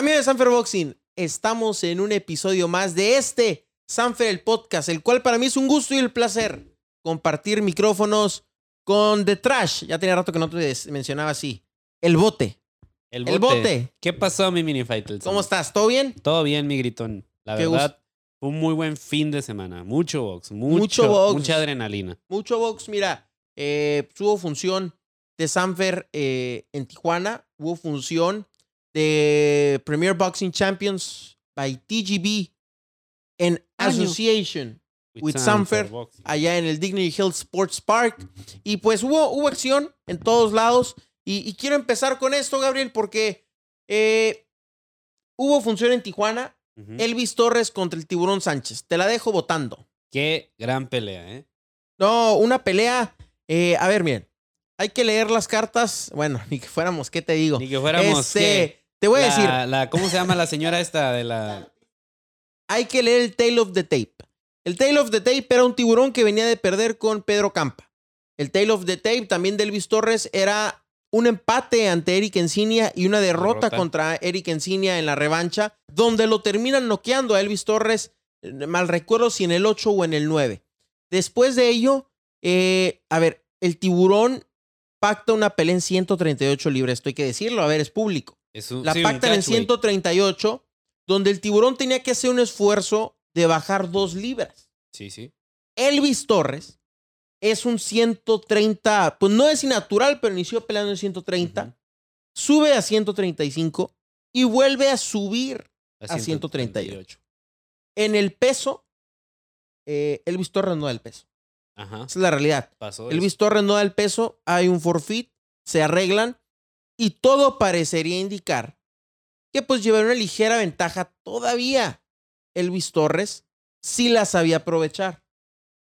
Amigos de Sanfer Boxing, estamos en un episodio más de este Sanfer el Podcast, el cual para mí es un gusto y el placer compartir micrófonos con The Trash. Ya tenía rato que no te mencionaba así. El bote. El El bote. ¿Qué pasó, mi mini Faitelson? ¿Cómo estás? ¿Todo bien? Todo bien, mi gritón. La Qué verdad, fue un muy buen fin de semana. Mucho box, mucho, Mucho box. mucha adrenalina. Mucho box. Mira, eh, hubo función de Sanfer eh, en Tijuana. Hubo función de Premier Boxing Champions by TGB en. Association With Sanfer. Boxing. allá en el Dignity Hill Sports Park. Y pues hubo, hubo acción en todos lados. Y, y quiero empezar con esto, Gabriel, porque eh, hubo función en Tijuana. Elvis Torres contra el Tiburón Sánchez. Te la dejo votando. Qué gran pelea, ¿eh? No, una pelea. eh, a ver, miren. Hay que leer las cartas. Bueno, ni que fuéramos, ¿qué te digo? Ni que fuéramos. Este, ¿qué? Te voy a La- decir, la- ¿Cómo se llama la señora esta de la. hay que leer el Tale of the Tape. El Tale of the Tape era un tiburón que venía de perder con Pedro Campa. El Tale of the Tape también de Elvis Torres era un empate ante Eric Encinia y una derrota, Derrota. contra Eric Encinia en la revancha, donde lo terminan noqueando a Elvis Torres, eh, mal recuerdo si en el 8 o en el 9. Después de ello, eh, a ver, el tiburón pacta una pelea en 138 libras, esto hay que decirlo, a ver, es público. Es un, La sí, pactan en catchweight. 138, donde el tiburón tenía que hacer un esfuerzo de bajar dos libras. Sí, sí. Elvis Torres es un 130, pues no es innatural, pero inició peleando en 130, Ujú. sube a 135 y vuelve a subir. A A 138. En el peso, eh, Elvis Torres no da el peso. Ajá. Esa es la realidad. Pasó. Elvis eso. Torres no da el peso, hay un forfeit, se arreglan y todo parecería indicar que pues lleva una ligera ventaja todavía. Elvis Torres sí la sabía aprovechar.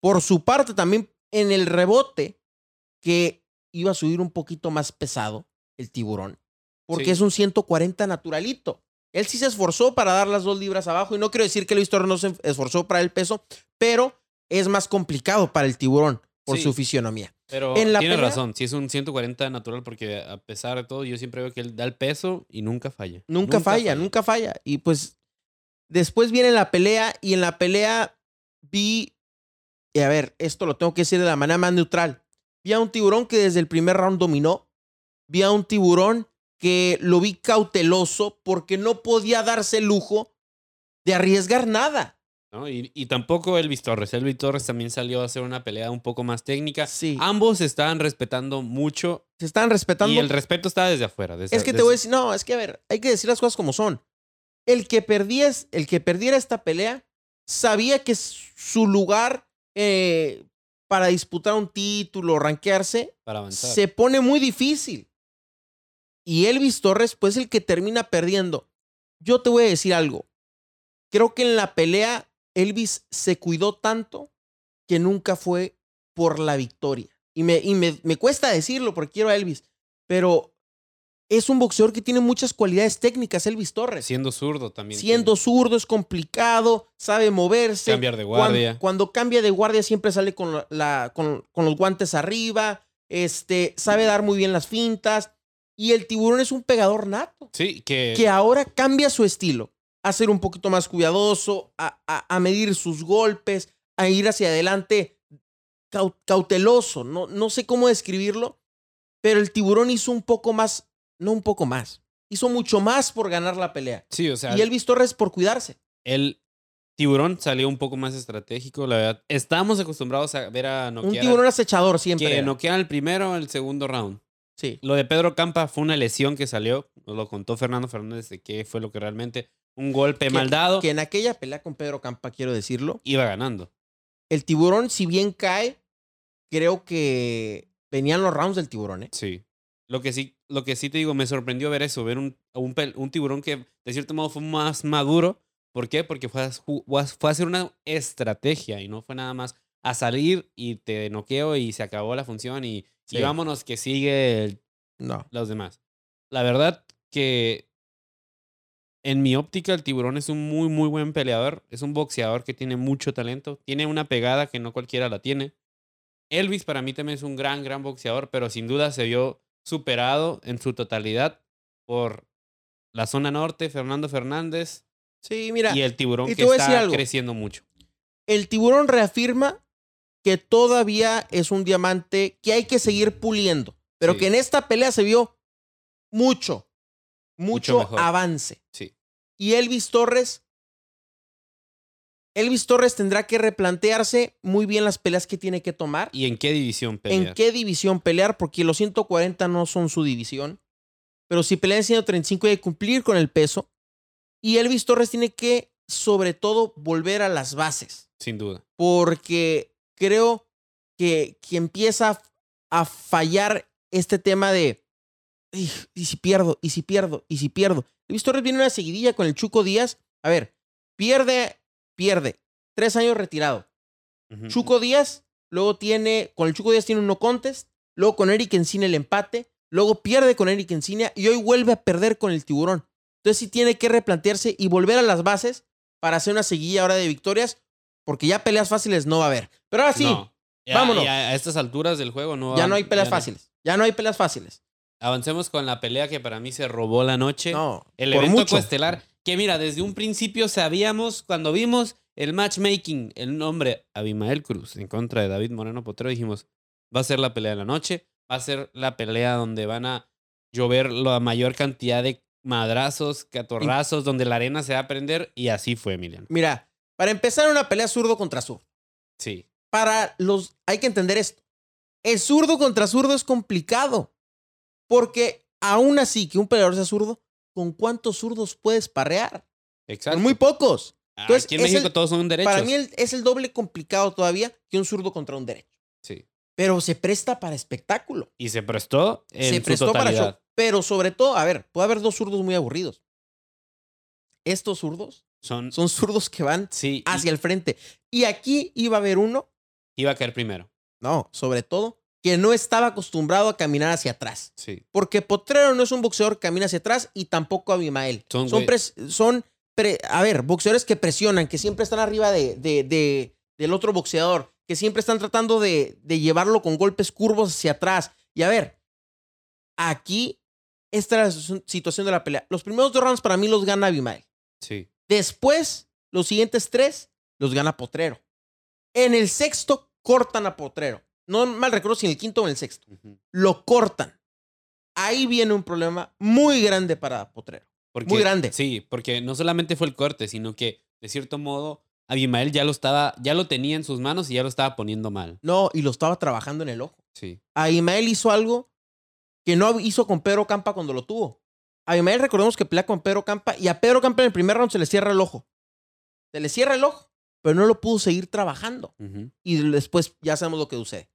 Por su parte también en el rebote que iba a subir un poquito más pesado el tiburón, porque Sí. es un 140 naturalito. Él sí se esforzó para dar las dos libras abajo y no quiero decir que Elvis Torres no se esforzó para el peso, pero es más complicado para el tiburón por Sí. su fisionomía. Pero en la tiene pelea- razón, si es un 140 natural, porque a pesar de todo, yo siempre veo que él da el peso y nunca falla. Nunca, falla, nunca falla. Y pues después viene la pelea y en la pelea vi, y a ver, esto lo tengo que decir de la manera más neutral. Vi a un tiburón que desde el primer round dominó. Vi a un tiburón que lo vi cauteloso porque no podía darse el lujo de arriesgar nada. ¿No? Y, y tampoco Elvis Torres. Elvis Torres también salió a hacer una pelea un poco más técnica. Sí. Ambos estaban respetando mucho Se están respetando. y el respeto está desde afuera. desde- Es que te voy a decir, no, es que a ver, hay que decir las cosas como son. El que perdies, el que perdiera esta pelea, sabía que su lugar eh, para disputar un título, rankearse, para avanzar. se pone muy difícil. Y Elvis Torres, pues el que termina perdiendo. Yo te voy a decir algo. Creo que en la pelea Elvis se cuidó tanto que nunca fue por la victoria. Y me, y me, me cuesta decirlo porque quiero a Elvis, pero es un boxeador que tiene muchas cualidades técnicas, Elvis Torres. Siendo zurdo también. Siendo zurdo es complicado, sabe moverse. Cambiar de guardia. Cuando, cambia de guardia siempre sale con, la, con, con los guantes arriba, este, sabe dar muy bien las fintas. Y el tiburón es un pegador nato, Sí, que, que ahora cambia su estilo, a ser un poquito más cuidadoso, a, a- a medir sus golpes, a ir hacia adelante cau- cauteloso. No, no sé cómo describirlo, pero el tiburón hizo un poco más, no un poco más, hizo mucho más por ganar la pelea. sí, o sea, y Elvis Torres por cuidarse. el tiburón salió un poco más estratégico, la verdad. Estamos acostumbrados a ver a Un noquear. tiburón acechador siempre. que era. noquean el primero o el segundo round. Sí. Lo de Pedro Campa fue una lesión que salió, nos lo contó Fernando Fernández de qué fue lo que realmente un golpe Que- mal dado Que en aquella pelea con Pedro Campa, quiero decirlo, iba ganando. el tiburón, si bien cae, creo que venían los rounds del tiburón, ¿eh? Sí. Lo que sí, lo que sí te digo, me sorprendió ver eso, ver un, un, un tiburón que de cierto modo fue más maduro. ¿Por qué? Porque fue a, fue a hacer una estrategia y no fue nada más a salir y te noqueo y se acabó la función y, vámonos que sigue el- No. los demás. La verdad que en mi óptica el tiburón es un muy muy buen peleador, es un boxeador que tiene mucho talento, tiene una pegada que no cualquiera la tiene. Elvis para mí también es un gran gran boxeador, pero sin duda se vio superado en su totalidad por la zona norte, Fernando Fernández Sí, mira, y el tiburón y que está creciendo mucho. el tiburón reafirma que todavía es un diamante que hay que seguir puliendo, pero Sí. que en esta pelea se vio mucho, Mucho avance. Sí. Y Elvis Torres, Elvis Torres tendrá que replantearse muy bien las peleas que tiene que tomar. ¿Y en qué división pelear? en qué división pelear, porque los 140 no son su división. Pero si pelea en 135 hay que cumplir con el peso. Y Elvis Torres tiene que, sobre todo, volver a las bases. Sin duda. Porque creo que, que empieza a fallar este tema de. "Ij, ¿Y si pierdo? ¿Y si pierdo? ¿Y si pierdo? Elvis Torres viene una seguidilla con el Chuco Díaz. A ver, pierde, pierde. Tres años retirado. Chuco Díaz, luego tiene, con el Chuco Díaz tiene un no contest, luego con Eric Encina el empate, luego pierde con Eric Encina y hoy vuelve a perder con el tiburón. Entonces sí tiene que replantearse y volver a las bases para hacer una seguilla ahora de victorias, porque ya peleas fáciles no va a haber. Pero ahora sí, No. Ya- vámonos. ya a estas alturas del juego no ya va- no hay peleas ya no- fáciles. Ya no hay peleas fáciles. Avancemos con la pelea que para mí se robó la noche. No, El por evento coestelar, que mira, desde un principio sabíamos, cuando vimos el matchmaking, el nombre Abimael Cruz en contra de David Moreno Potero, dijimos, va a ser la pelea de la noche, va a ser la pelea donde van a llover la mayor cantidad de madrazos, catorrazos, donde la arena se va a prender, y así fue, Emiliano. Mira, para empezar una pelea zurdo contra zurdo. Sí, para los. Hay que entender esto. El zurdo contra zurdo es complicado. Porque aún así que un peleador sea zurdo, ¿con cuántos zurdos puedes parrear? exacto. Con muy pocos. entonces, Aquí en México el- todos son derechos. Para mí el- es el doble complicado todavía que un zurdo contra un derecho. Sí. Pero se presta para espectáculo. Y se prestó en se su prestó para totalidad. show. Pero sobre todo, a ver, puede haber dos zurdos muy aburridos. Estos zurdos Son, son zurdos que van sí, y hacia el frente. Y aquí iba a haber uno iba a caer primero. No, sobre todo, que no estaba acostumbrado a caminar hacia atrás. Sí. Porque Potrero no es un boxeador que camina hacia atrás y tampoco Abimael. Son Son, son pre- a ver, boxeadores que presionan, que siempre están arriba de, de- de- del otro boxeador, que siempre están tratando de, de llevarlo con golpes curvos hacia atrás. Y a ver, aquí, esta es la situ- situación de la pelea. Los primeros dos rounds para mí los gana Abimael. Sí. Después, los siguientes tres los gana Potrero. En el sexto, cortan a Potrero. No mal recuerdo si en el quinto o en el sexto. Lo cortan. Ahí viene un problema muy grande para Potrero. Porque- Muy grande. Sí, porque no solamente fue el corte, sino que de cierto modo Abimael ya lo estaba, ya lo tenía en sus manos y ya lo estaba poniendo mal. No, y lo estaba trabajando en el ojo. Sí. Abimael hizo algo que no hizo con Pedro Campa cuando lo tuvo. Abimael recordemos que pelea con Pedro Campa y a Pedro Campa en el primer round se le cierra el ojo. Se le cierra el ojo, pero no lo pudo seguir trabajando. Y después ya sabemos lo que sucede.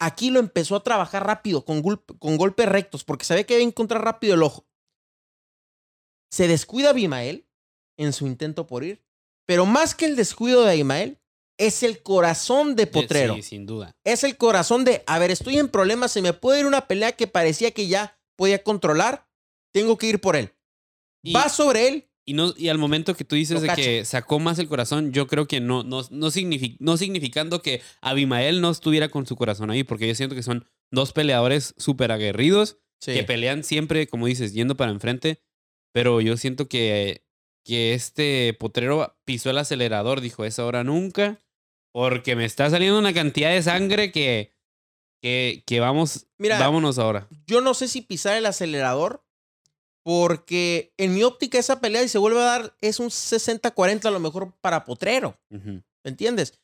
Aquí lo empezó a trabajar rápido, con, con golpes rectos, porque sabía que iba a encontrar rápido el ojo. Se descuida Abimael en su intento por ir, pero más que el descuido de Abimael, es el corazón de Potrero. Sí, sin duda. Es el corazón de, a ver, estoy en problemas, se me puede ir una pelea que parecía que ya podía controlar, tengo que ir por él. Y- Va sobre él, Y, no, y al momento que tú dices de que sacó más el corazón, yo creo que no, no, no, signifi- no significando que Abimael no estuviera con su corazón ahí, porque yo siento que son dos peleadores súper aguerridos que pelean siempre, como dices, yendo para enfrente. Pero yo siento que, que este potrero pisó el acelerador, dijo, es ahora nunca, porque me está saliendo una cantidad de sangre que, que, que vamos, Mira, vámonos ahora. yo no sé si pisar el acelerador, porque en mi óptica esa pelea, y se vuelve a dar, es un 60-40 a lo mejor para Potrero, Ujú. ¿me entiendes?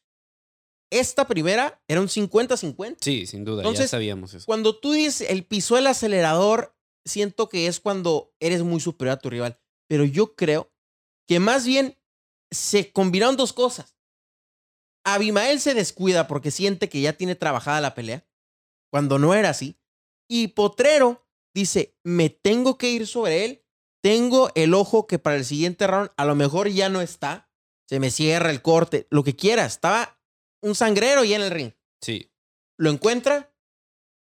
Esta primera era un 50-50. Sí, sin duda, ya Entonces, sabíamos eso. Cuando tú dices el pisó el acelerador, siento que es cuando eres muy superior a tu rival. Pero yo creo que más bien se combinaron dos cosas. Abimael se descuida porque siente que ya tiene trabajada la pelea, cuando no era así. Y Potrero dice, me tengo que ir sobre él. Tengo el ojo que para el siguiente round a lo mejor ya no está. Se me cierra el corte, lo que quiera. Estaba un sangrero ya en el ring Sí, lo encuentra.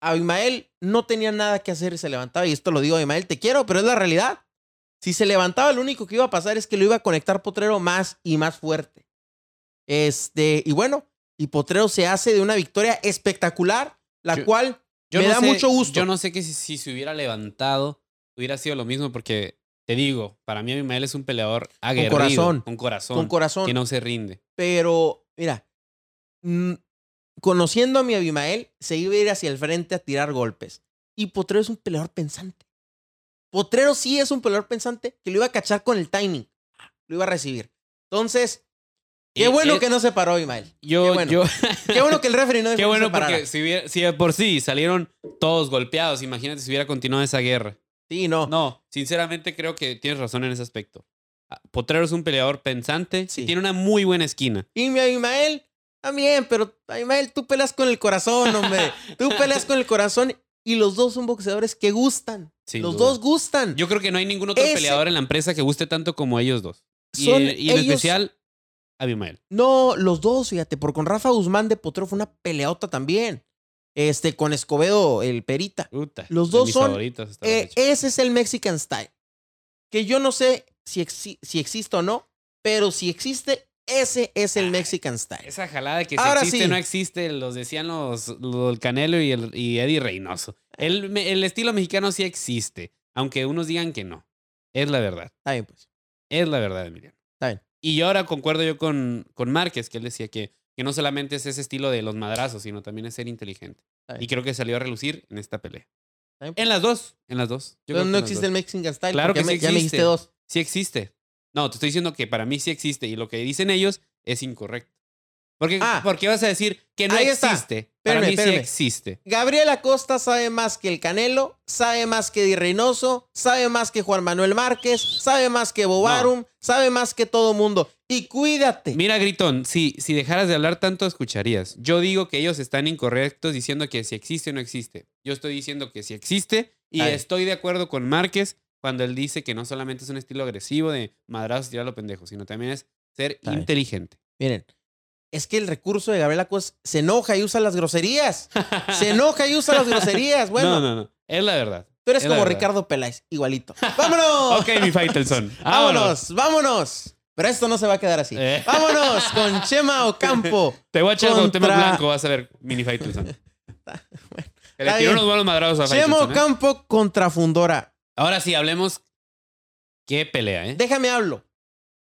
Abimael no tenía nada que hacer y se levantaba. Y esto lo digo, Abimael, te quiero, pero es la realidad. Si se levantaba, lo único que iba a pasar es que lo iba a conectar Potrero más y más fuerte. Este, y bueno, y Potrero se hace de una victoria espectacular, la Yo- cual Yo me no da sé- mucho gusto. Yo no sé que si, si se hubiera levantado hubiera sido lo mismo porque te digo, para mí Abimael es un peleador aguerrido. corazón. Con corazón. Con corazón. Que no se rinde. Pero, mira, mm, conociendo a mi Abimael, se iba a ir hacia el frente a tirar golpes. Y Potrero es un peleador pensante. Potrero sí es un peleador pensante que lo iba a cachar con el timing. Lo iba a recibir. Entonces, qué Y- bueno que no se paró Abimael. Yo, qué bueno. yo, Qué bueno que el referee no qué bueno se porque si, hubiera- si de por sí salieron todos golpeados, imagínate si hubiera continuado esa guerra. Sí, no. No, sinceramente creo que tienes razón en ese aspecto. Ah, Potrero es un peleador pensante Sí. y tiene una muy buena esquina. Y mi Abimael, también, pero Abimael, tú peleas con el corazón, hombre. tú peleas con el corazón y los dos son boxeadores que gustan. Sin los duda. dos gustan. Yo creo que no hay ningún otro Ese- peleador en la empresa que guste tanto como ellos dos. Y, Son eh, y en ellos- especial, Abimael. No, los dos, fíjate, por con Rafa Guzmán de Potrero fue una peleota también. Este, con Escobedo, el Perita. Los dos son, Eh, ese es el Mexican Style. Que yo no sé si, exi- si existe o no, pero si existe, ese es el Mexican Style. Esa jalada de que si Ahora existe sí. no existe, los decían los, los el Canelo y, el, y Eddie Reynoso. El, me- el estilo mexicano sí existe, aunque unos digan que no. Es la verdad. Está bien, pues. Es la verdad, Emiliano. Y yo ahora concuerdo yo con, con Márquez, que él decía que, que no solamente es ese estilo de los madrazos, sino también es ser inteligente. Y creo que salió a relucir en esta pelea. En las dos, en las dos. Yo que no existe el. Mexican Style. Claro que ya sí me- ya me dijiste existe. dos. Sí existe. No, te estoy diciendo que para mí sí existe y lo que dicen ellos es incorrecto. Porque, Ah. ¿Por qué vas a decir que no existe? para Espérame, mí sí existe. Gabriel Acosta sabe más que el Canelo, sabe más que Di Reynoso, sabe más que Juan Manuel Márquez, sabe más que Bobarum, sabe más que todo mundo. Y cuídate. Mira, Gritón, si, si dejaras de hablar tanto, escucharías. Yo digo que ellos están incorrectos diciendo que si existe o no existe. Yo estoy diciendo que si existe y estoy de acuerdo con Márquez cuando él dice que no solamente es un estilo agresivo de madrazos tirar lo pendejo, sino también es ser inteligente. Miren, es que el recurso de Gabriel Acosta se enoja y usa las groserías. Se enoja y usa las groserías. Bueno, no, no, no. Es la verdad. tú eres es como. Ricardo Peláez, igualito. ¡Vámonos! Ok, mi Faitelson. vámonos, vámonos. Pero esto no se va a quedar así. Eh. Vámonos con Chema Ocampo. Te voy a echar con tema Contra- blanco, vas a ver, mini Faitelson. Que le tiró unos buenos madrazos a Chema. ¿eh? Ocampo contra Fundora. Ahora sí, hablemos. Qué pelea, ¿eh? Déjame hablo.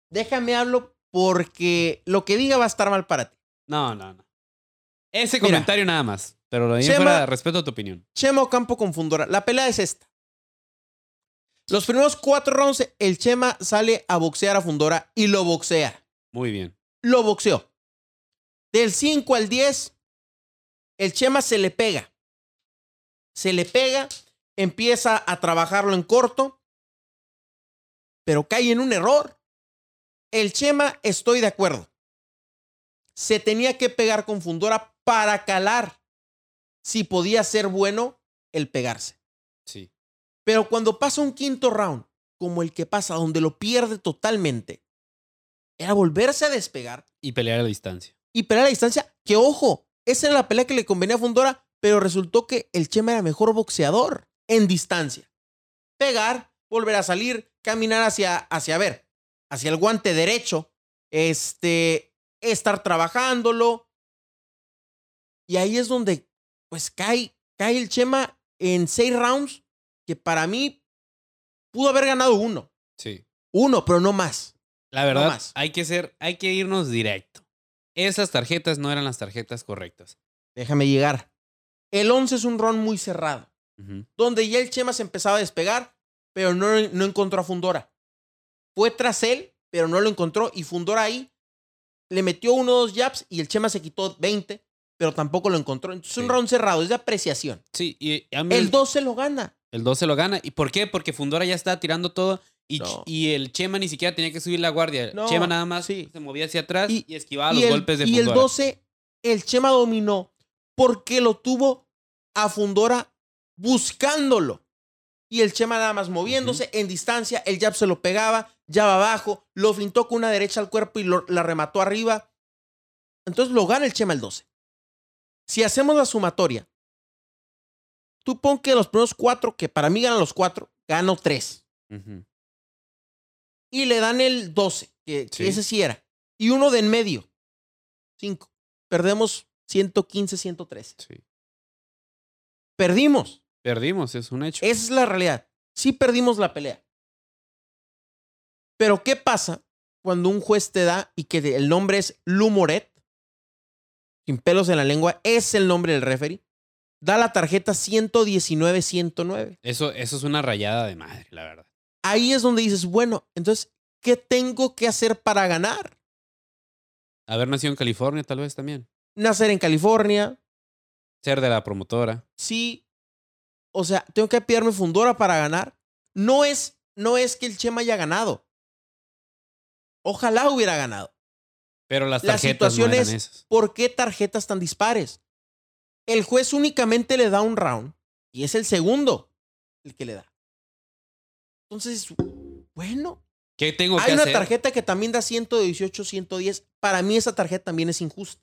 Déjame hablo porque lo que diga va a estar mal para ti. No, no, no. Ese Mira. comentario nada más. Pero lo Chema- fuera, respeto tu opinión. Chema Ocampo con Fundora. La pelea es esta. Los primeros cuatro rounds, el Chema sale a boxear a Fundora y lo boxea. Muy bien. Lo boxeó. Del 5 al 10, el Chema se le pega. Se le pega, empieza a trabajarlo en corto, pero cae en un error. El Chema, estoy de acuerdo. Se tenía que pegar con Fundora para calar si podía ser bueno el pegarse. Sí. Pero cuando pasa un quinto round, como el que pasa, donde lo pierde totalmente, era volverse a despegar Y pelear a la distancia. y pelear a la distancia. Que ojo, esa era la pelea que le convenía a Fundora, pero resultó que el Chema era mejor boxeador en distancia. Pegar, volver a salir, caminar hacia, hacia, a ver, hacia el guante derecho, este, estar trabajándolo. Y ahí es donde, pues, cae, cae el Chema en seis rounds, que para mí pudo haber ganado uno. Sí. Uno, pero no más. La verdad, más. hay que ser, hay que irnos directo. Esas tarjetas no eran las tarjetas correctas. Déjame llegar. El 11 es un round muy cerrado. Donde ya el Chema se empezaba a despegar, pero no, no encontró a Fundora. Fue tras él, pero no lo encontró y Fundora ahí le metió uno o dos jabs y el Chema se quitó 20, pero tampoco lo encontró. Entonces es un round cerrado, es de apreciación. Sí, y a mí El 12 lo gana. El 2 se lo gana. ¿Y por qué? Porque Fundora ya estaba tirando todo y, No. y el Chema ni siquiera tenía que subir la guardia. No, Chema nada más sí. se movía hacia atrás Y- y, esquivaba y los el, golpes de y el Fundora. 12, el Chema dominó porque lo tuvo a Fundora buscándolo. Y el Chema nada más moviéndose en distancia, el jab se lo pegaba, jab abajo, lo flintó con una derecha al cuerpo y lo- la remató arriba. Entonces lo gana el Chema el 12. Si hacemos la sumatoria, tú pon que los primeros cuatro, que para mí ganan los cuatro, gano tres. Y le dan el 12, que, ese sí era. Y uno de en medio, cinco. Perdemos 115, 113. Sí. Perdimos. Perdimos, es un hecho. Esa es la realidad. Sí perdimos la pelea. Pero ¿qué pasa cuando un juez te da y que el nombre es Lumoret, sin pelos en la lengua, es el nombre del referee, da la tarjeta 119-109? Eso, eso es una rayada de madre, la verdad. Ahí es donde dices, bueno, entonces, ¿qué tengo que hacer para ganar? Haber nacido en California, tal vez también. Nacer en California, Ser de la promotora. sí. O sea, tengo que pillarme fundora para ganar. No es, no es que el Chema haya ganado. Ojalá hubiera ganado. Pero las La tarjetas situación no eran es- esas. ¿Por qué tarjetas tan dispares? El juez únicamente le da un round y es el segundo el que le da. Entonces, bueno, ¿Qué tengo que hay una tarjeta que también da 118, 110. Para mí esa tarjeta también es injusta.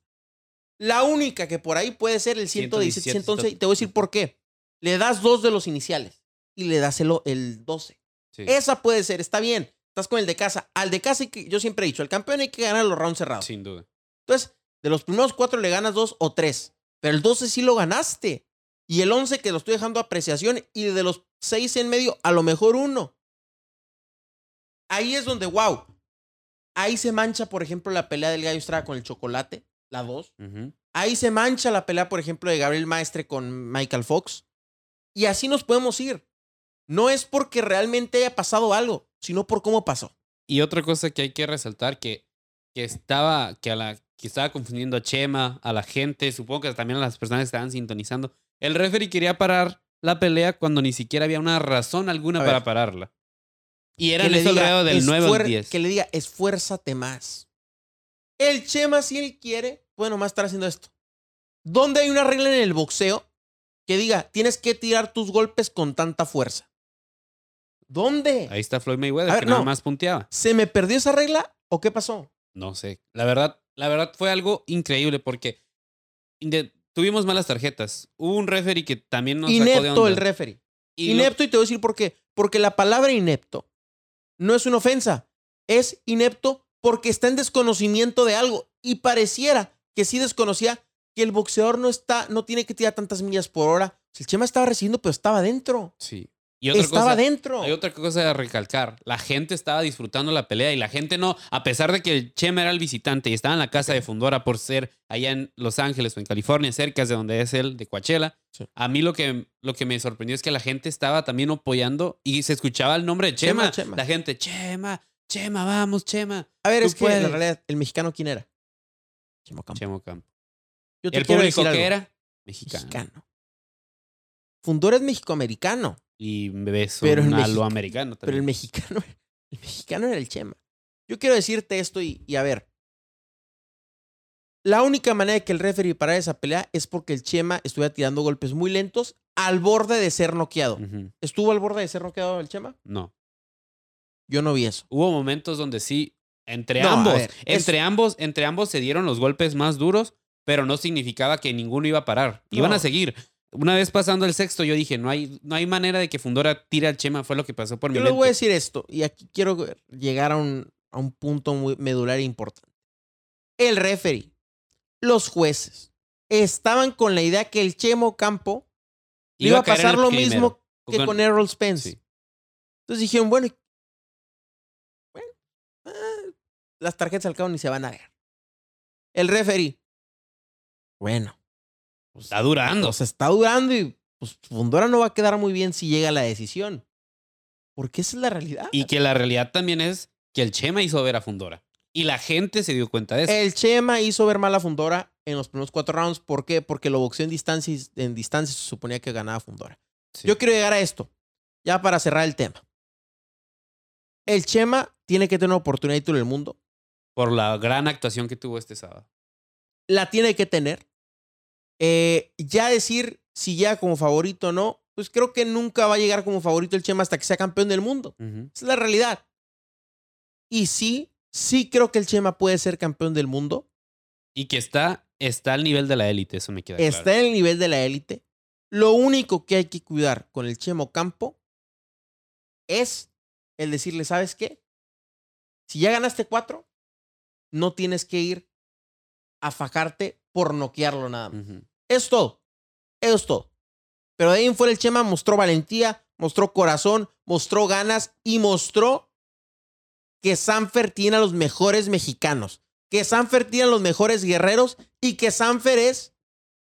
La única que por ahí puede ser el 117, 117, 111. Y te voy a decir por qué. Le das dos de los iniciales y le das el, el 12. Sí. Esa puede ser, está bien. Estás con el de casa. Al de casa, yo siempre he dicho, el campeón hay que ganar los rounds cerrados. Sin duda. Entonces, de los primeros cuatro le ganas dos o tres. Pero el 12 sí lo ganaste. Y el 11 que lo estoy dejando a apreciación. Y de los seis en medio, a lo mejor uno. Ahí es donde, wow. Ahí se mancha, por ejemplo, la pelea del Gallo Estrada con el chocolate, la 2. Ujú. Ahí se mancha la pelea, por ejemplo, de Gabriel Maestre con Michael Fox. Y así nos podemos ir. No es porque realmente haya pasado algo, sino por cómo pasó. Y otra cosa que hay que resaltar que, que estaba que a la que estaba confundiendo a Chema, a la gente, supongo que también a las personas que estaban sintonizando. El referee quería parar la pelea cuando ni siquiera había una razón alguna A para ver. pararla. Y era diga, alrededor del 9 "Esfuer- al 10. Que le diga, esfuérzate más. El Chema, si él quiere, puede nomás estar haciendo esto. ¿Dónde hay una regla en el boxeo que diga, tienes que tirar tus golpes con tanta fuerza? ¿Dónde? Ahí está Floyd Mayweather, ver, que nada no. más punteaba. ¿Se me perdió esa regla o qué pasó? No sé. La verdad, la verdad fue algo increíble porque tuvimos malas tarjetas. Hubo un referee que también nos sacó de Inepto onda. el referee. Y lo- inepto y te voy a decir por qué. Porque la palabra inepto no es una ofensa. Es inepto porque está en desconocimiento de algo. Y pareciera que sí desconocía que el boxeador no está, no tiene que tirar tantas millas por hora. Si el Chema estaba recibiendo, pero estaba dentro. Sí. Y otra Estaba cosa, dentro. Hay otra cosa a recalcar. La gente estaba disfrutando la pelea y la gente no, a pesar de que el Chema era el visitante y estaba en la casa de Fundora por ser allá en Los Ángeles o en California, cerca de donde es él, de Coachella, Sí. a mí lo que, lo que me sorprendió es que la gente estaba también apoyando y se escuchaba el nombre de Chema. Chema, Chema. La gente, Chema, Chema, vamos, Chema. A ver, es que en realidad, ¿el mexicano quién era? Chema Campo. Chema Campo. Yo te El quiero público decir que era mexicano. Mexicano. Fundora es mexicoamericano, Y beso Pero el americano pero el también. mexicano, el mexicano era el Chema. Yo quiero decirte esto y, y a ver. La única manera de que el referee parara esa pelea es porque el Chema estuviera tirando golpes muy lentos al borde de ser noqueado. ¿Estuvo al borde de ser noqueado el Chema? No. Yo no vi eso. Hubo momentos donde sí, entre No, ambos, ver, entre ambos, entre ambos se dieron los golpes más duros, pero no significaba que ninguno iba a parar. Iban No. a seguir. Una vez pasando el sexto, yo dije, no hay, no hay manera de que Fundora tire al Chema, fue lo que pasó por mi Yo les mente. voy a decir esto, y aquí quiero llegar a un, a un punto muy medular e importante. El referee, los jueces, estaban con la idea que el Chemo Campo le iba a pasar lo primero. mismo que Con- con Errol Spence. Sí. Entonces dijeron, bueno ah, las tarjetas al cabo ni se van a ver. El referee, bueno, pues, Está durando. pues está durando y pues Fundora no va a quedar muy bien si llega a la decisión. Porque esa es la realidad. Y que la realidad también es que el Chema hizo ver a Fundora. Y la gente se dio cuenta de eso. El Chema hizo ver mal a Fundora en los primeros cuatro rounds. ¿Por qué? Porque lo boxeó en distancia y en distancia se suponía que ganaba Fundora. Sí. Yo quiero llegar a esto, ya para cerrar el tema. El Chema tiene que tener una oportunidad de título del mundo. Por la gran actuación que tuvo este sábado. La tiene que tener. Eh, ya decir si llega como favorito o no, pues creo que nunca va a llegar como favorito el Chema hasta que sea campeón del mundo. Esa es la realidad. Y sí, sí creo que el Chema puede ser campeón del mundo. Y que está, está al nivel de la élite, eso me queda está claro. en el nivel de la élite. Lo único que hay que cuidar con el Chemo Campo es el decirle, ¿sabes qué? Si ya ganaste cuatro, no tienes que ir a fajarte por noquearlo nada más. Es todo. Es todo. Pero de ahí en fuera el Chema mostró valentía, mostró corazón, mostró ganas y mostró que Sanfer tiene a los mejores mexicanos, que Sanfer tiene a los mejores guerreros y que Sanfer es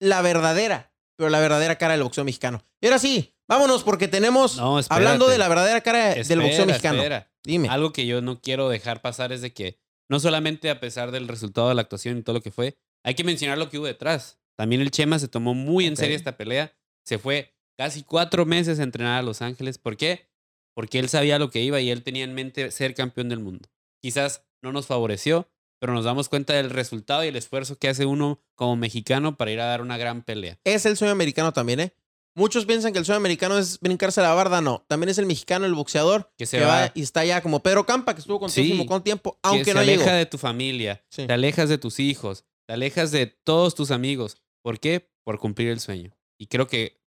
la verdadera, pero la verdadera cara del boxeo mexicano. Y ahora sí, vámonos porque tenemos, No, hablando de la verdadera cara del boxeo mexicano. espera. Dime. Algo que yo no quiero dejar pasar es de que no solamente a pesar del resultado de la actuación y todo lo que fue, hay que mencionar lo que hubo detrás. También el Chema se tomó muy en serio esta pelea. Se fue casi cuatro meses a entrenar a Los Ángeles. ¿Por qué? Porque él sabía lo que iba y él tenía en mente ser campeón del mundo. Quizás no nos favoreció, pero nos damos cuenta del resultado y el esfuerzo que hace uno como mexicano para ir a dar una gran pelea. Es el sueño americano también, ¿eh? Muchos piensan que el sueño americano es brincarse la barda. No, también es el mexicano, el boxeador, Que se que va va, y está allá como Pedro Campa, que estuvo contigo Sí. de tiempo, que aunque no llegó. aleja de tu familia, Sí. te alejas de tus hijos, te alejas de todos tus amigos. ¿Por qué? Por cumplir el sueño. Y creo que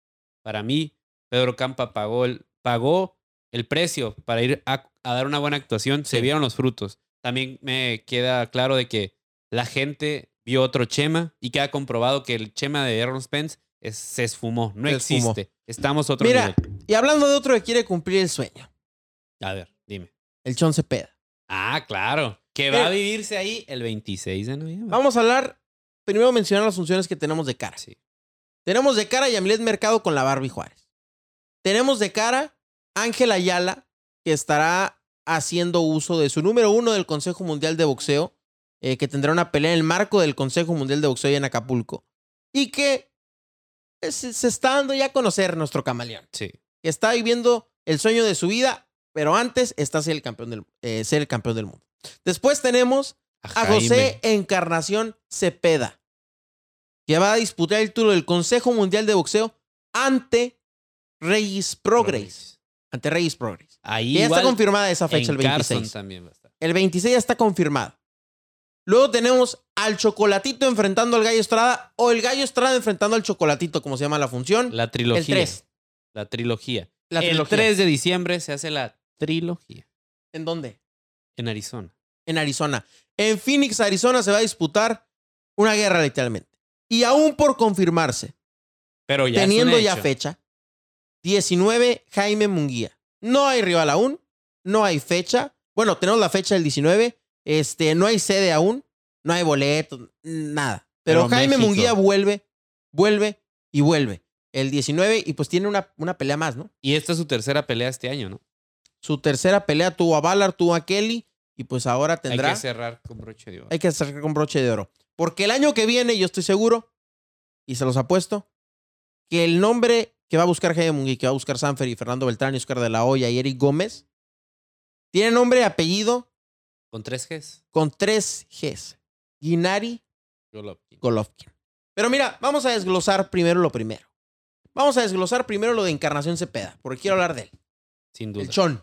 para mí, Pedro Campa pagó el, pagó el precio para ir a, a dar una buena actuación. Se vieron los frutos. También me queda claro de que la gente vio otro Chema y queda comprobado que el Chema de Aaron Spence es- se esfumó. No Se esfumó. existe. Estamos otro Mira, nivel. y hablando de otro que quiere cumplir el sueño, A ver, dime. el Chon Cepeda. Ah, claro. Que va a vivirse ahí el 26 de noviembre. Vamos a hablar, primero mencionar las funciones que tenemos de cara. Sí. Tenemos de cara a Yamilet Mercado con la Barbie Juárez. Tenemos de cara a Ángel Ayala, que estará haciendo uso de su número uno del Consejo Mundial de Boxeo, eh, que tendrá una pelea en el marco del Consejo Mundial de Boxeo allá en Acapulco. Y que se, se está dando ya a conocer nuestro camaleón. Sí. Que está viviendo el sueño de su vida, pero antes está ser el campeón del, eh, ser el campeón del mundo. Después tenemos a José Encarnación Cepeda, que va a disputar el título del Consejo Mundial de Boxeo ante Reyes Progress. Ante Reyes Progress. Ahí ya está confirmada esa fecha, el en Carson 26. también va a estar. El 26 ya está confirmado. Luego tenemos al Chocolatito enfrentando al Gallo Estrada o el Gallo Estrada enfrentando al Chocolatito, como se llama la función. La trilogía. el 3. La trilogía. La el trilogía. 3 de diciembre se hace la trilogía ¿En dónde? en Arizona. En Arizona. En Phoenix, Arizona se va a disputar una guerra literalmente. Y aún por confirmarse, Pero ya teniendo ya fecha. 19, Jaime Munguía. No hay rival aún, no hay fecha. Bueno, tenemos la fecha del 19, este, no hay sede aún, no hay boletos, nada. Pero, Pero Jaime México. Munguía vuelve, vuelve y vuelve. El 19 y pues tiene una, una pelea más, ¿no? Y esta es su tercera pelea este año, ¿no? Su tercera pelea tuvo a Ballard, tuvo a Kelly y pues ahora tendrá... Hay que cerrar con broche de oro. hay que hacer con broche de oro. Porque el año que viene, yo estoy seguro, y se los apuesto, que el nombre que va a buscar Jaime Munguía, que va a buscar Sanfer y Fernando Beltrán y Oscar de la Hoya y Eric Gómez, tiene nombre y apellido Con tres Gs. con tres Gs. Guinari Golovkin. Golovkin. Pero mira, vamos a desglosar primero lo primero. Vamos a desglosar primero lo de Encarnación Cepeda, porque quiero hablar de él. Sin duda. El chon.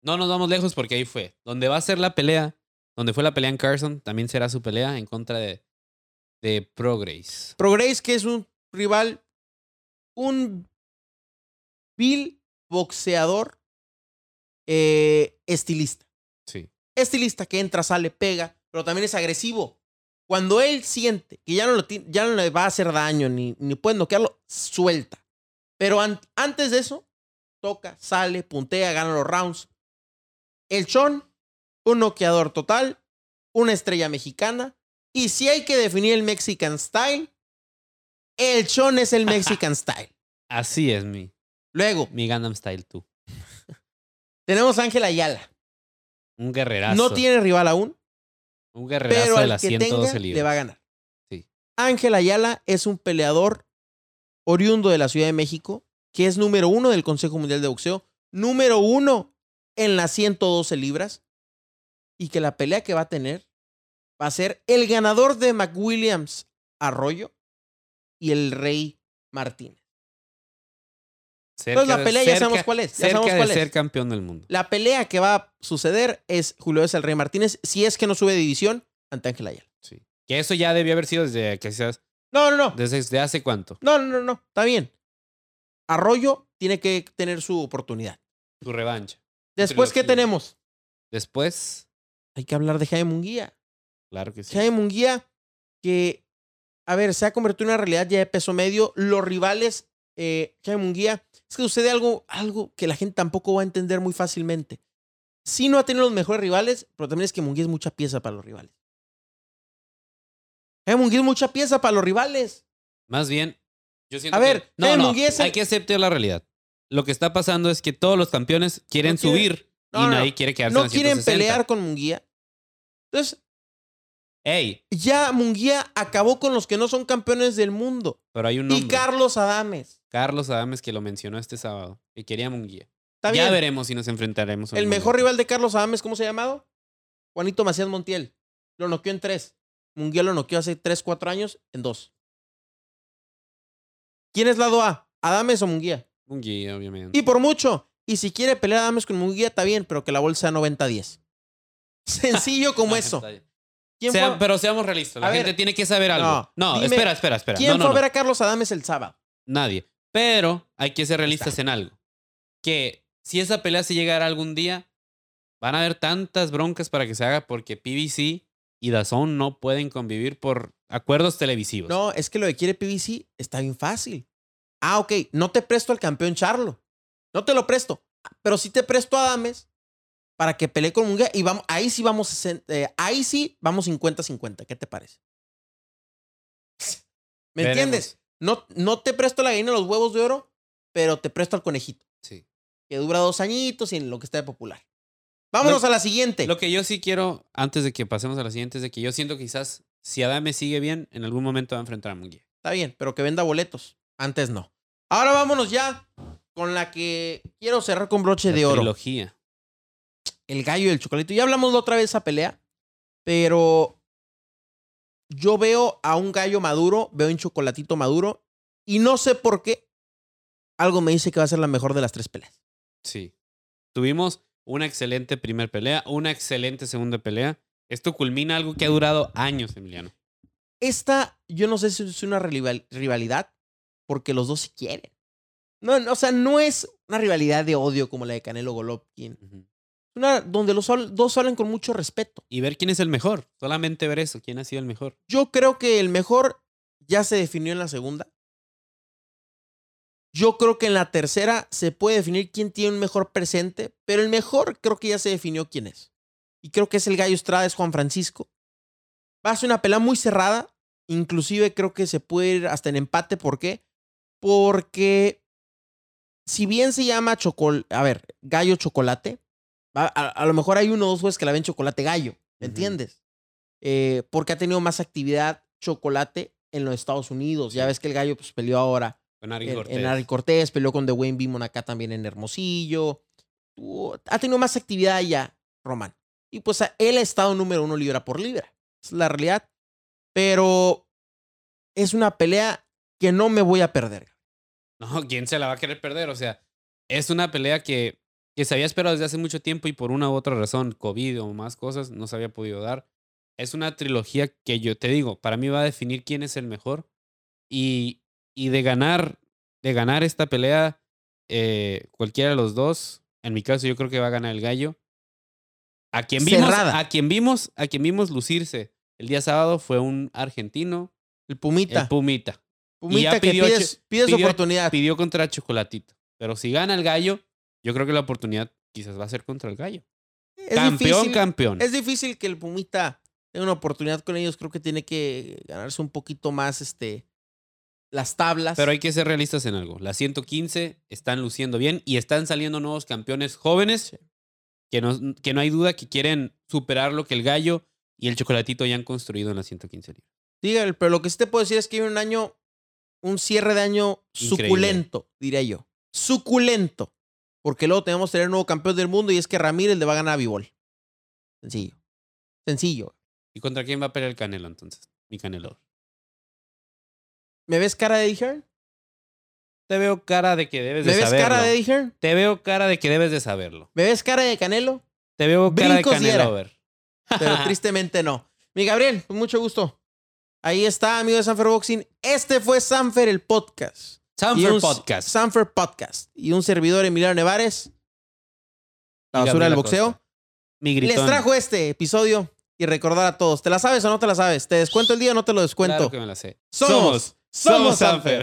No nos vamos lejos porque ahí fue. Donde va a ser la pelea, donde fue la pelea en Carson, también será su pelea en contra de, de Progress. Progress, que es un rival, un vil boxeador eh, estilista. Estilista que entra, sale, pega, pero también es agresivo. Cuando él siente que ya no, lo ti- ya no le va a hacer daño ni, ni puede noquearlo, suelta. Pero an- antes de eso, toca, sale, puntea, gana los rounds. El Chon, un noqueador total, una estrella mexicana. Y si hay que definir el Mexican Style, el Chon es el Mexican Style. Así es mi, Luego, mi Gundam Style 2. tenemos a Ángel Ayala. Un guerrerazo. No tiene rival aún, un guerrerazo pero de las que 112 tenga libras. le va a ganar. Sí. Ángel Ayala es un peleador oriundo de la Ciudad de México, que es número uno del Consejo Mundial de Boxeo, número uno en las 112 libras, y que la pelea que va a tener va a ser el ganador de McWilliams Arroyo y el Rey Martínez. Cerca Entonces la de- pelea ya cerca- sabemos cuál es. Ya cerca sabemos de cuál ser es. campeón del mundo. La pelea que va a suceder es Julio César Rey Martínez, si es que no sube de división, ante Ángel Ayala. Sí. Que eso ya debió haber sido desde seas, No, no, no. desde, desde hace cuánto. No, no, no, no. Está bien. Arroyo tiene que tener su oportunidad. Tu revancha. Después, ¿qué tenemos? Después, Hay que hablar de Jaime Munguía. claro que sí. Jaime Munguía, que, a ver, se ha convertido en una realidad ya de peso medio. Los rivales, eh, Jaime Munguía, es que sucede algo, algo que la gente tampoco va a entender muy fácilmente. sí no ha tenido los mejores rivales, pero también es que Munguía es mucha pieza para los rivales. Eh, Munguía es mucha pieza para los rivales. Más bien, yo siento A ver, que... No, Jaime no, Munguía es el- hay que aceptar la realidad. Lo que está pasando es que todos los campeones quieren No quieren- subir No, y nadie quiere quedarse en No quieren 160. pelear con Munguía. Entonces, Ey, ya Munguía acabó con los que no son campeones del mundo. pero hay un Y nombre. Carlos Adames. Carlos Adames que lo mencionó este sábado. Que quería Munguía. Está ya bien. veremos si nos enfrentaremos. en El mejor rival de Carlos Adames, ¿cómo se ha llamado? Juanito Macías Montiel. Lo noqueó en tres. Munguía lo noqueó hace tres, cuatro años en dos. ¿Quién es lado A? ¿Adames o Munguía? Munguía, obviamente. Y por mucho. Y si quiere pelear Adames con Munguía, está bien, pero que la bolsa sea 90-10. Sencillo como eso. Está bien. ¿Quién Sea- fue, pero seamos realistas. La A gente ver, tiene que saber algo. no, No, dime, espera, espera, espera. ¿quién no, no, fue a no. ver a Carlos Adames el sábado? Nadie. Pero hay que ser realistas en algo. Que si esa pelea se llegara algún día, van a haber tantas broncas para que se haga porque PBC y Dazón no pueden convivir por acuerdos televisivos. No, es que lo que quiere PBC está bien fácil. Ah, ok, no te presto al campeón Charlo. No te lo presto. Pero sí te presto a Adames para que pelee con Munguía y vamos, ahí sí vamos, eh, ahí sí vamos 50-50. ¿Qué te parece? ¿Me Veremos. entiendes? No, no te presto la gallina los huevos de oro, pero te presto al conejito, Sí. que dura dos añitos y en lo que está de popular. Vámonos Lo- a la siguiente. Lo que yo sí quiero, antes de que pasemos a la siguiente, es de que yo siento que quizás si Adame sigue bien, en algún momento va a enfrentar a Munguía. Está bien, pero que venda boletos. Antes no. Ahora vámonos ya con la que quiero cerrar con broche La de oro. trilogía. El gallo y el chocolatito. Ya hablamos la otra vez de esa pelea, pero yo veo a un gallo maduro, veo un chocolatito maduro, y no sé por qué. Algo me dice que va a ser la mejor de las tres peleas. Sí. Tuvimos una excelente primer pelea, una excelente segunda pelea. Esto culmina algo que ha durado años, Emiliano. Esta, yo no sé si es una rival- rivalidad, porque los dos se quieren. No, no, o sea, no es una rivalidad de odio como la de Canelo Golovkin. Una donde los dos hablan con mucho respeto. Y ver quién es el mejor. Solamente ver eso. ¿Quién ha sido el mejor? Yo creo que el mejor ya se definió en la segunda. Yo creo que en la tercera se puede definir quién tiene un mejor presente, pero el mejor creo que ya se definió quién es. Y creo que es el gallo Estrada, es Juan Francisco. Va a ser una pelea muy cerrada. Inclusive creo que se puede ir hasta en empate. ¿Por qué? Porque si bien se llama chocol, a ver, gallo chocolate, a, a- a lo mejor hay uno o dos jueces que la ven chocolate gallo, ¿me entiendes? Eh, porque ha tenido más actividad chocolate en los Estados Unidos. Ya ves que el gallo pues, peleó ahora Con Ari en, Cortés. en Ari Cortés, peleó con The Wayne Beamon acá también en Hermosillo. Ha tenido más actividad allá, Román. Y pues él ha estado número uno libra por libra. Es la realidad. Pero es una pelea que no me voy a perder. No, ¿quién se la va a querer perder? O sea, es una pelea que, que se había esperado desde hace mucho tiempo y por una u otra razón, COVID o más cosas, no se había podido dar. Es una trilogía que yo te digo, para mí va a definir quién es el mejor. Y, y de ganar, de ganar esta pelea, eh, cualquiera de los dos, en mi caso yo creo que va a ganar el gallo. A quien vimos, Cerrada. a quien vimos, a quien vimos lucirse el día sábado fue un argentino, El Pumita. el Pumita. Pumita ya que pidió pide, che- pide su pidió- oportunidad. pidió contra Chocolatito. Pero si gana el gallo, yo creo que la oportunidad quizás va a ser contra el gallo. Es campeón, difícil, campeón. Es difícil que el Pumita tenga una oportunidad con ellos. Creo que tiene que ganarse un poquito más este, las tablas. Pero hay que ser realistas en algo. Las 115 están luciendo bien y están saliendo nuevos campeones jóvenes Sí. que, no, que no hay duda que quieren superar lo que el gallo y el chocolatito ya han construido en las 115 libras. Diga, pero lo que sí te puedo decir es que hay un año, un cierre de año Increíble. suculento, diría yo. Suculento. Porque luego tenemos que tener nuevo campeón del mundo y es que Ramírez le va a ganar a Bivol. Sencillo. Sencillo. ¿Y contra quién va a pelear el Canelo entonces? Mi Canelo. ¿Me ves cara de Eddie? Te veo cara de que debes ¿Me de ves saberlo. cara de Eddie? Te veo cara de que debes de saberlo. ¿Me ves cara de Canelo? Te veo cara de Brincos. Canelo. Over. Pero tristemente no. Mi Gabriel, con mucho gusto. Ahí está, amigo de Sanfer Boxing. Este fue Sanfer el podcast. Sanford Podcast. Sanfer Podcast. Y un servidor Emiliano Nevares. La Y basura del boxeo. Costa. Mi gritón. Les trajo este episodio y recordar a todos. ¿Te la sabes o no te la sabes? ¿Te descuento el día o no te lo descuento? Claro que me la sé. Somos- somos Sanfer.